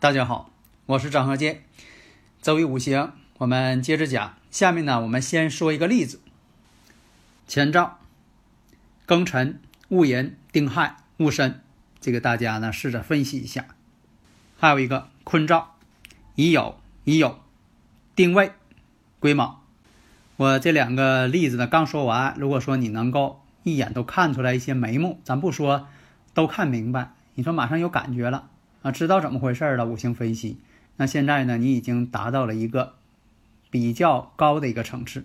大家好，我是张和建。周易五行，我们接着讲。下面呢，我们先说一个例子：前兆、庚辰、戊寅、丁亥、戊申，这个大家呢试着分析一下。还有一个坤兆：乙酉、乙酉、丁未、癸卯。我这两个例子呢刚说完，如果说你能够一眼都看出来一些眉目，咱不说都看明白，你说马上有感觉了。啊，知道怎么回事了？五行分析，那现在呢？你已经达到了一个比较高的一个层次。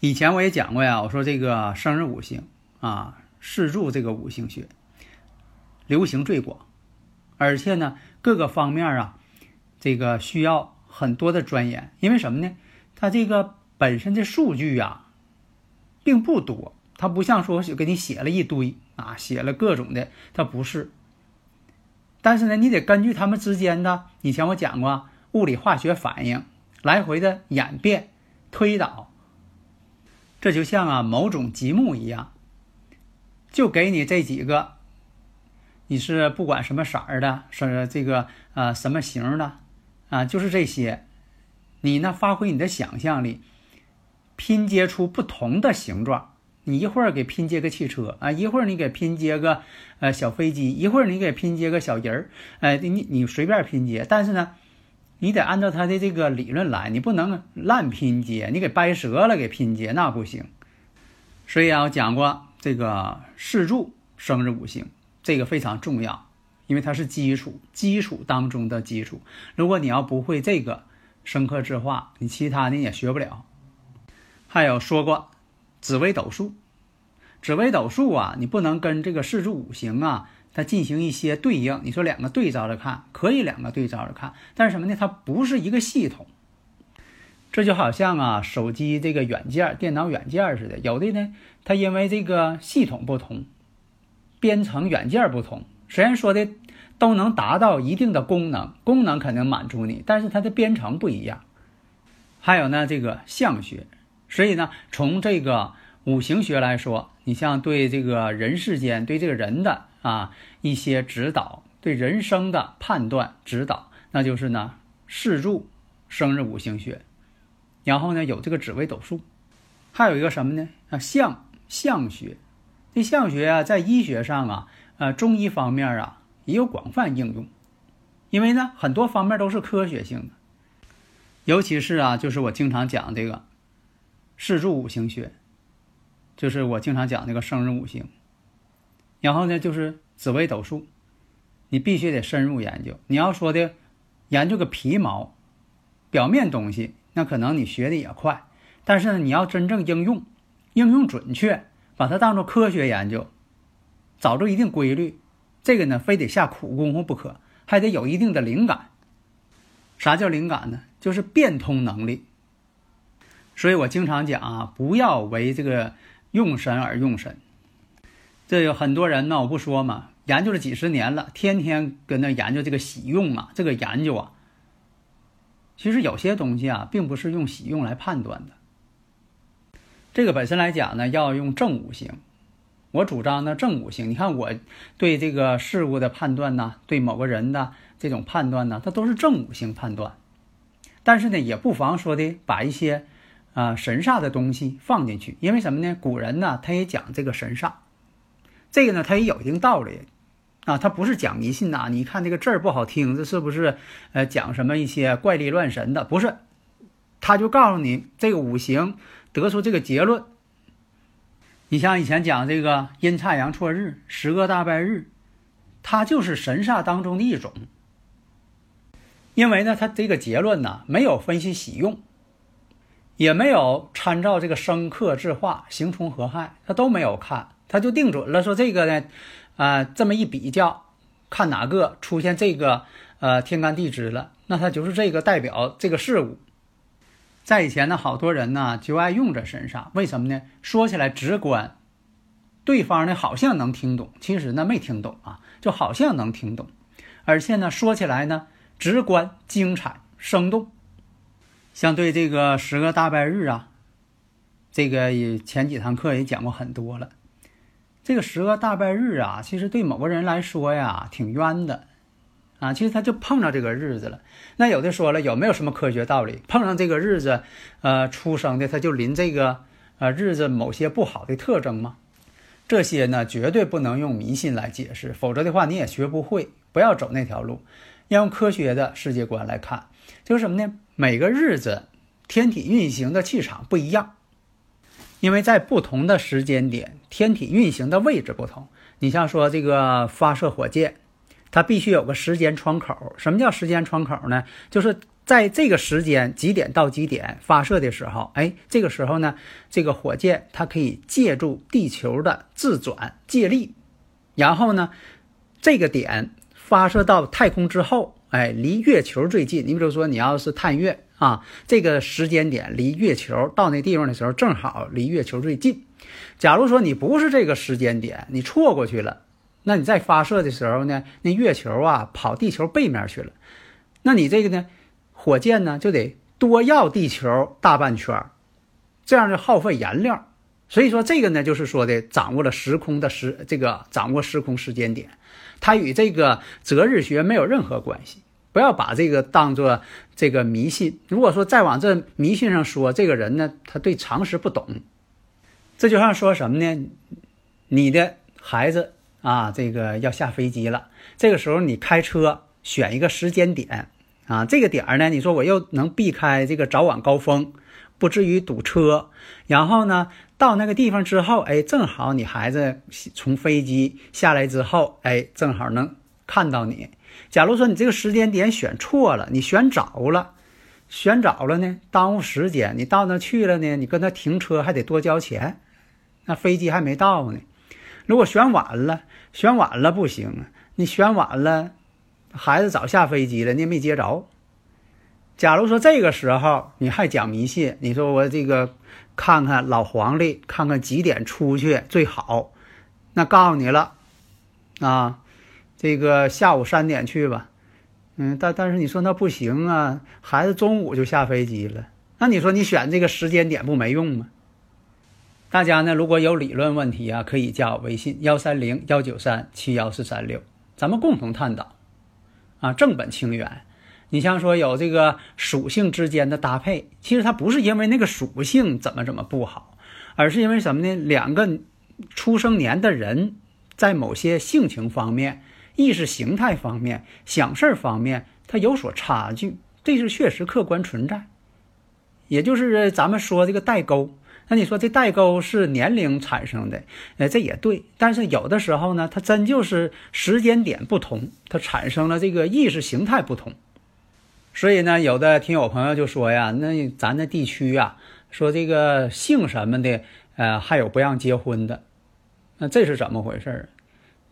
以前我也讲过呀，我说这个生日五行啊，四柱这个五行学流行最广，而且呢，各个方面啊，这个需要很多的钻研。因为什么呢？它这个本身的数据呀，并不多，它不像说给你写了一堆啊，写了各种的，它不是。但是呢，你得根据它们之间的，以前我讲过物理化学反应来回的演变推导，这就像啊某种积木一样，就给你这几个，你是不管什么色儿的，是这个呃什么形的啊，就是这些，你呢发挥你的想象力，拼接出不同的形状。你一会儿给拼接个汽车啊，一会儿你给拼接个呃小飞机，一会儿你给拼接个小人儿，哎，你你随便拼接，但是呢，你得按照他的这个理论来，你不能乱拼接，你给掰折了给拼接那不行。所以啊，我讲过这个四柱生日五行，这个非常重要，因为它是基础，基础当中的基础。如果你要不会这个生克制化，你其他的也学不了。还有说过。紫微斗数，紫微斗数啊，你不能跟这个四柱五行啊，它进行一些对应。你说两个对照着看，可以两个对照着看，但是什么呢？它不是一个系统。这就好像啊，手机这个软件、电脑软件似的，有的呢，它因为这个系统不同，编程软件不同，虽然说的都能达到一定的功能，功能肯定满足你，但是它的编程不一样。还有呢，这个相学。所以呢，从这个五行学来说，你像对这个人世间、对这个人的啊一些指导，对人生的判断指导，那就是呢四柱生日五行学，然后呢有这个紫微斗数，还有一个什么呢？啊相相学，这相学啊在医学上啊，呃中医方面啊也有广泛应用，因为呢很多方面都是科学性的，尤其是啊就是我经常讲这个。四柱五行学，就是我经常讲那个生日五行。然后呢，就是紫微斗数，你必须得深入研究。你要说的研究个皮毛、表面东西，那可能你学的也快。但是呢，你要真正应用，应用准确，把它当做科学研究，找着一定规律，这个呢，非得下苦功夫不可，还得有一定的灵感。啥叫灵感呢？就是变通能力。所以我经常讲啊，不要为这个用神而用神。这有很多人呢，我不说嘛，研究了几十年了，天天跟那研究这个喜用啊，这个研究啊。其实有些东西啊，并不是用喜用来判断的。这个本身来讲呢，要用正五行。我主张呢，正五行。你看我对这个事物的判断呢，对某个人的这种判断呢，它都是正五行判断。但是呢，也不妨说的把一些。啊，神煞的东西放进去，因为什么呢？古人呢，他也讲这个神煞，这个呢，他也有一定道理啊。他不是讲迷信呐。你看这个字儿不好听，这是不是呃讲什么一些怪力乱神的？不是，他就告诉你这个五行得出这个结论。你像以前讲这个阴差阳错日、十个大败日，它就是神煞当中的一种。因为呢，他这个结论呢没有分析喜用，也没有参照这个生克制化、形冲合害，他都没有看，他就定准了说这个呢，啊，这么一比较，看哪个出现这个呃天干地支了，那他就是这个代表这个事物。在以前呢，好多人呢就爱用在身上，为什么呢？说起来直观，对方呢好像能听懂，其实呢没听懂啊，就好像能听懂，而且呢说起来呢直观、精彩、生动。像对这个十个大拜日啊，这个也前几堂课也讲过很多了。这个十个大拜日啊，其实对某个人来说呀挺冤的。啊，其实他就碰上这个日子了。那有的说了，有没有什么科学道理？碰上这个日子，呃，出生的他就临这个呃日子某些不好的特征吗？这些呢，绝对不能用迷信来解释，否则的话你也学不会。不要走那条路，要用科学的世界观来看，就是什么呢？每个日子天体运行的气场不一样，因为在不同的时间点，天体运行的位置不同。你像说这个发射火箭。它必须有个时间窗口。什么叫时间窗口呢？就是在这个时间几点到几点发射的时候，哎，这个时候呢，这个火箭它可以借助地球的自转借力，然后呢，这个点发射到太空之后，哎，离月球最近。你比如说，你要是探月啊，这个时间点离月球到那地方的时候，正好离月球最近。假如说你不是这个时间点，你错过去了。那你在发射的时候呢？那月球啊跑地球背面去了，那你这个呢？火箭呢就得多绕地球大半圈，这样就耗费燃料。所以说这个呢就是说的掌握了时空的时这个掌握时空时间点，它与这个择日学没有任何关系。不要把这个当做这个迷信。如果说再往这迷信上说，这个人呢他对常识不懂。这就像说什么呢？你的孩子。啊，这个要下飞机了，这个时候你开车选一个时间点，啊，这个点儿呢，你说我又能避开这个早晚高峰，不至于堵车，然后呢，到那个地方之后，哎，正好你孩子从飞机下来之后，哎，正好能看到你。假如说你这个时间点选错了，你选早了，选早了呢，耽误时间，你到那去了呢，你跟他停车还得多交钱，那飞机还没到呢。如果选晚了，选晚了不行啊！你选晚了，孩子早下飞机了，你也没接着。假如说这个时候你还讲迷信，你说我这个看看老黄历，看看几点出去最好，那告诉你了啊，这个下午三点去吧。嗯，但但是你说那不行啊，孩子中午就下飞机了，那你说你选这个时间点不没用吗？大家呢，如果有理论问题啊，可以加我微信幺三零幺九三七幺四三六，咱们共同探讨啊，正本清源。你像说有这个属性之间的搭配，其实它不是因为那个属性怎么怎么不好，而是因为什么呢？两个出生年的人在某些性情方面、意识形态方面、想事儿方面，它有所差距，这是确实客观存在。也就是咱们说这个代沟。那你说这代沟是年龄产生的，呃，这也对。但是有的时候呢，它真就是时间点不同，它产生了这个意识形态不同。所以呢，有的听友朋友就说呀，那咱的地区呀，说这个姓什么的，呃，还有不让结婚的，那这是怎么回事儿？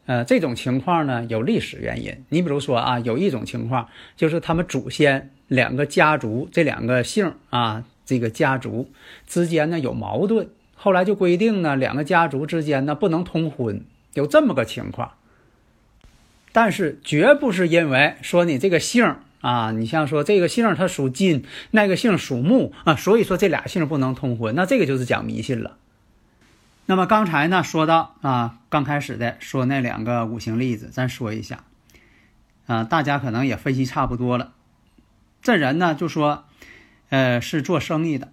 呃，这种情况呢，有历史原因。你比如说啊，有一种情况就是他们祖先两个家族这两个姓啊。这个家族之间呢有矛盾，后来就规定呢，两个家族之间呢不能通婚，有这么个情况。但是绝不是因为说你这个姓啊，你像说这个姓它属金，那个姓属木啊，所以说这俩姓不能通婚，那这个就是讲迷信了。那么刚才呢说到啊，刚开始的说那两个五行例子，咱说一下啊，大家可能也分析差不多了。这人呢就说。呃，是做生意的，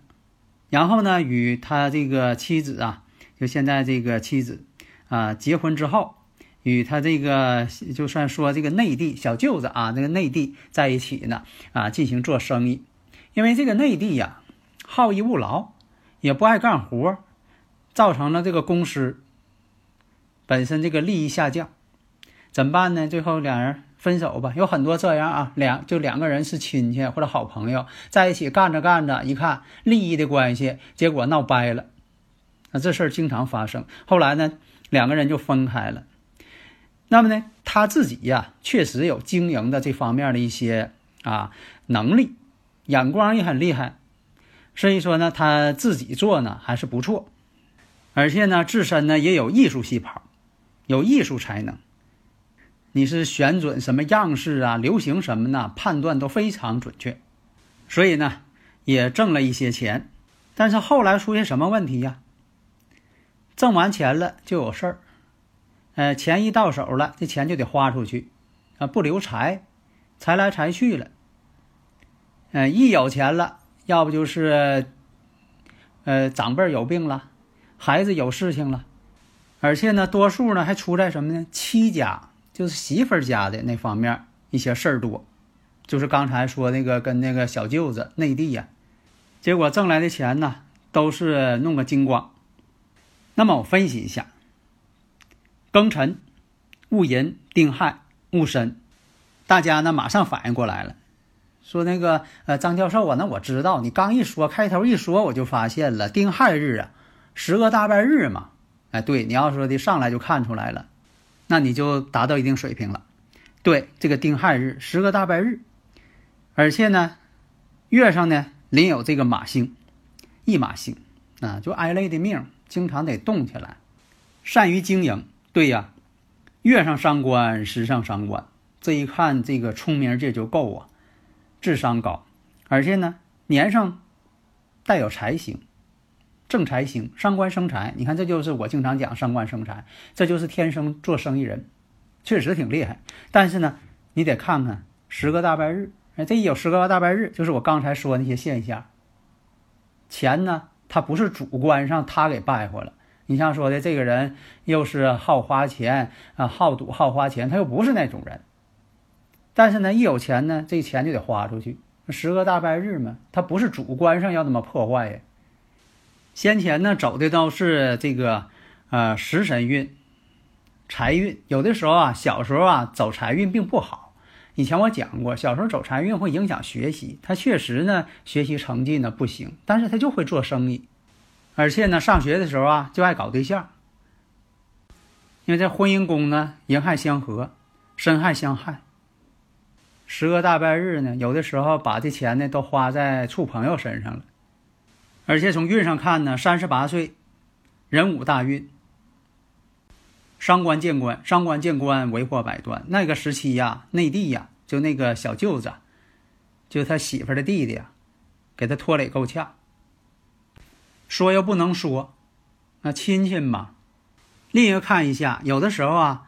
然后呢，与他这个妻子啊，就现在这个妻子啊，结婚之后，与他这个就算说这个内地小舅子啊，这个内地在一起呢啊，进行做生意，因为这个内地呀，好逸恶劳，也不爱干活，造成了这个公司本身这个利益下降，怎么办呢？最后两人分手吧。有很多这样啊，两就两个人是亲戚或者好朋友，在一起干着干着，一看利益的关系，结果闹掰了。那这事儿经常发生。后来呢，两个人就分开了。那么呢，他自己呀，确实有经营的这方面的一些啊能力，眼光也很厉害。所以说呢，他自己做呢还是不错，而且呢，自身呢也有艺术细胞，有艺术才能。你是选准什么样式啊，流行什么呢？判断都非常准确，所以呢，也挣了一些钱。但是后来出现什么问题呀？挣完钱了就有事儿，呃，钱一到手了，这钱就得花出去，啊，不留财，财来财去了。嗯，一有钱了。要不就是，呃，长辈有病了，孩子有事情了，而且呢，多数呢还出在什么呢？妻家就是媳妇家的那方面一些事儿多，就是刚才说那个跟那个小舅子内地呀，结果挣来的钱呢都是弄个精光。那么我分析一下，庚辰、戊寅、丁亥、戊申，大家呢马上反应过来了。说那个呃张教授啊，那我知道你刚一说开头一说我就发现了丁亥日啊，十个大半日嘛，哎对，你要说的上来就看出来了，那你就达到一定水平了。对，这个丁亥日十个大半日，而且呢，月上呢临有这个马星，一马星啊，就挨累的命，经常得动起来，善于经营。对呀，月上伤官，时上伤官，这一看这个聪明劲就够啊。智商高，而且呢，年上带有财星，正财星，伤官生财。你看，这就是我经常讲伤官生财，这就是天生做生意人，确实挺厉害。但是呢，你得看看十个大白日，哎，这一有十个大白日，就是我刚才说那些现象。钱呢，他不是主观上他给败坏了。你像说的这个人又是好花钱啊，好赌好花钱，他又不是那种人。但是呢，一有钱呢，这钱就得花出去。十个大半日嘛，他不是主观上要那么破坏呀。先前呢走的都是这个，呃，食神运、财运。有的时候啊，小时候啊走财运并不好。以前我讲过，小时候走财运会影响学习。他确实呢，学习成绩呢不行，但是他就会做生意，而且呢，上学的时候啊就爱搞对象。因为这婚姻宫呢，寅亥相合，申亥相害。十个大拜日呢，有的时候把这钱呢都花在处朋友身上了，而且从运上看呢，三十八岁，壬午大运，伤官见官，伤官见官，为祸百端。那个时期呀，内地呀，就那个小舅子，就他媳妇的弟弟呀，给他拖累够呛。说又不能说，那亲戚嘛。另一个看一下，有的时候啊。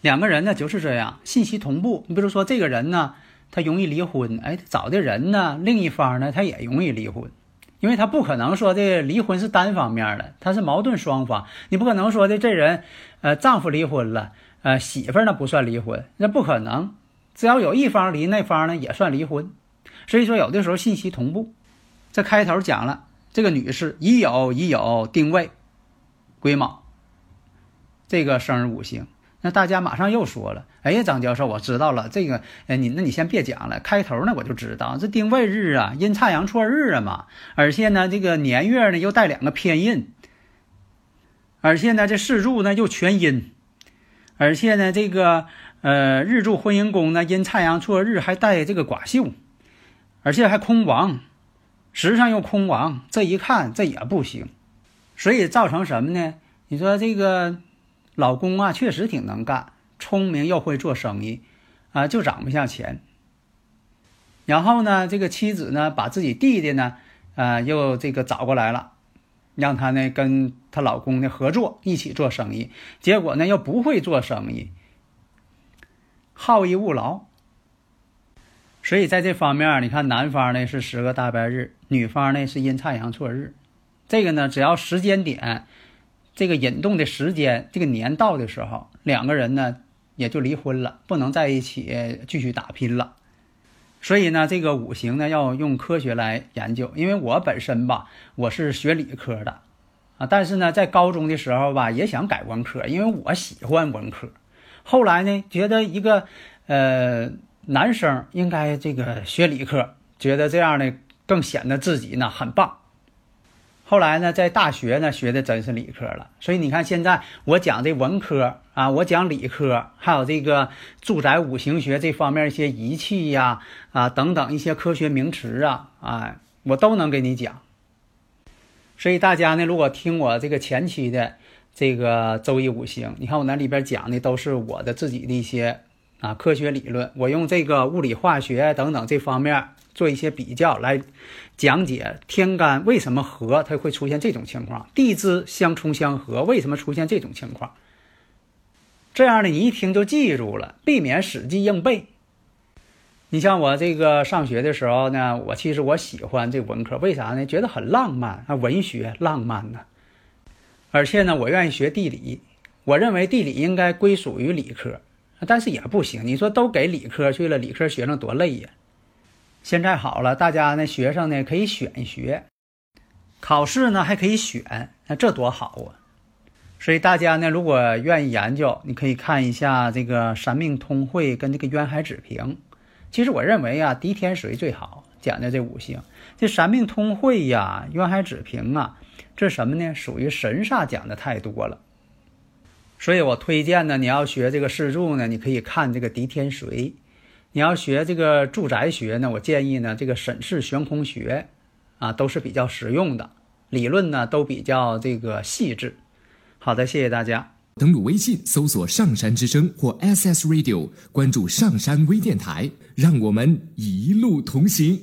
两个人呢就是这样，信息同步。你比如说，这个人呢，他容易离婚，哎，找的人呢，另一方呢，他也容易离婚，因为他不可能说的离婚是单方面的，他是矛盾双方。你不可能说的这人，呃，丈夫离婚了，呃，媳妇儿呢不算离婚，那不可能。只要有一方离，那方呢也算离婚。所以说，有的时候信息同步。这开头讲了，这个女士已有已有定位，癸卯，这个生日五行。那大家马上又说了：“哎呀，张教授，我知道了，这个，哎，你那你先别讲了。开头呢，我就知道这丁未日啊，阴差阳错日啊嘛，而且呢，这个年月呢又带两个偏印，而且呢，这四柱呢又全阴，而且呢，这个呃日柱婚姻宫呢阴差阳错日还带这个寡秀，而且还空亡，时上又空亡，这一看这也不行，所以造成什么呢？你说这个。”老公啊，确实挺能干，聪明又会做生意，啊，就长不下钱。然后呢，这个妻子呢，把自己弟弟呢，呃，又这个找过来了，让他呢跟她老公呢合作一起做生意。结果呢，又不会做生意，好逸恶劳。所以在这方面，你看男方呢是十个大白日，女方呢是阴差阳错日。这个呢，只要时间点。这个引动的时间，这个年到的时候，两个人呢也就离婚了，不能在一起继续打拼了。所以呢，这个五行呢要用科学来研究。因为我本身吧，我是学理科的，啊，但是呢，在高中的时候吧，也想改文科，因为我喜欢文科。后来呢，觉得一个呃，男生应该这个学理科，觉得这样呢更显得自己呢很棒。后来呢，在大学呢学的真是理科了，所以你看现在我讲这文科啊，我讲理科，还有这个住宅五行学这方面一些仪器呀啊等等一些科学名词啊啊，我都能给你讲。所以大家呢，如果听我这个前期的这个周易五行，你看我那里边讲的都是我的自己的一些啊科学理论，我用这个物理化学等等这方面。做一些比较来讲解天干为什么合，它会出现这种情况；地支相冲相合，为什么出现这种情况？这样呢，你一听就记住了，避免死记硬背。你像我这个上学的时候呢，我其实我喜欢这文科，为啥呢？觉得很浪漫啊，文学浪漫呢。而且呢，我愿意学地理，我认为地理应该归属于理科，但是也不行。你说都给理科去了，理科学生多累呀。现在好了，大家呢，学生呢可以选学，考试呢还可以选，那这多好啊！所以大家呢，如果愿意研究，你可以看一下这个《三命通会》跟这个《渊海子平》。其实我认为啊，狄天水最好讲的这五行。这《三命通会》呀，《渊海子平》啊，这什么呢？属于神煞讲的太多了。所以我推荐呢，你要学这个四柱呢，你可以看这个狄天水。你要学这个住宅学呢，我建议呢，这个沈氏悬空学，啊，都是比较实用的，理论呢都比较这个细致。好的，谢谢大家。登录微信搜索“上山之声”或 “SS Radio”，关注上山微电台，让我们一路同行。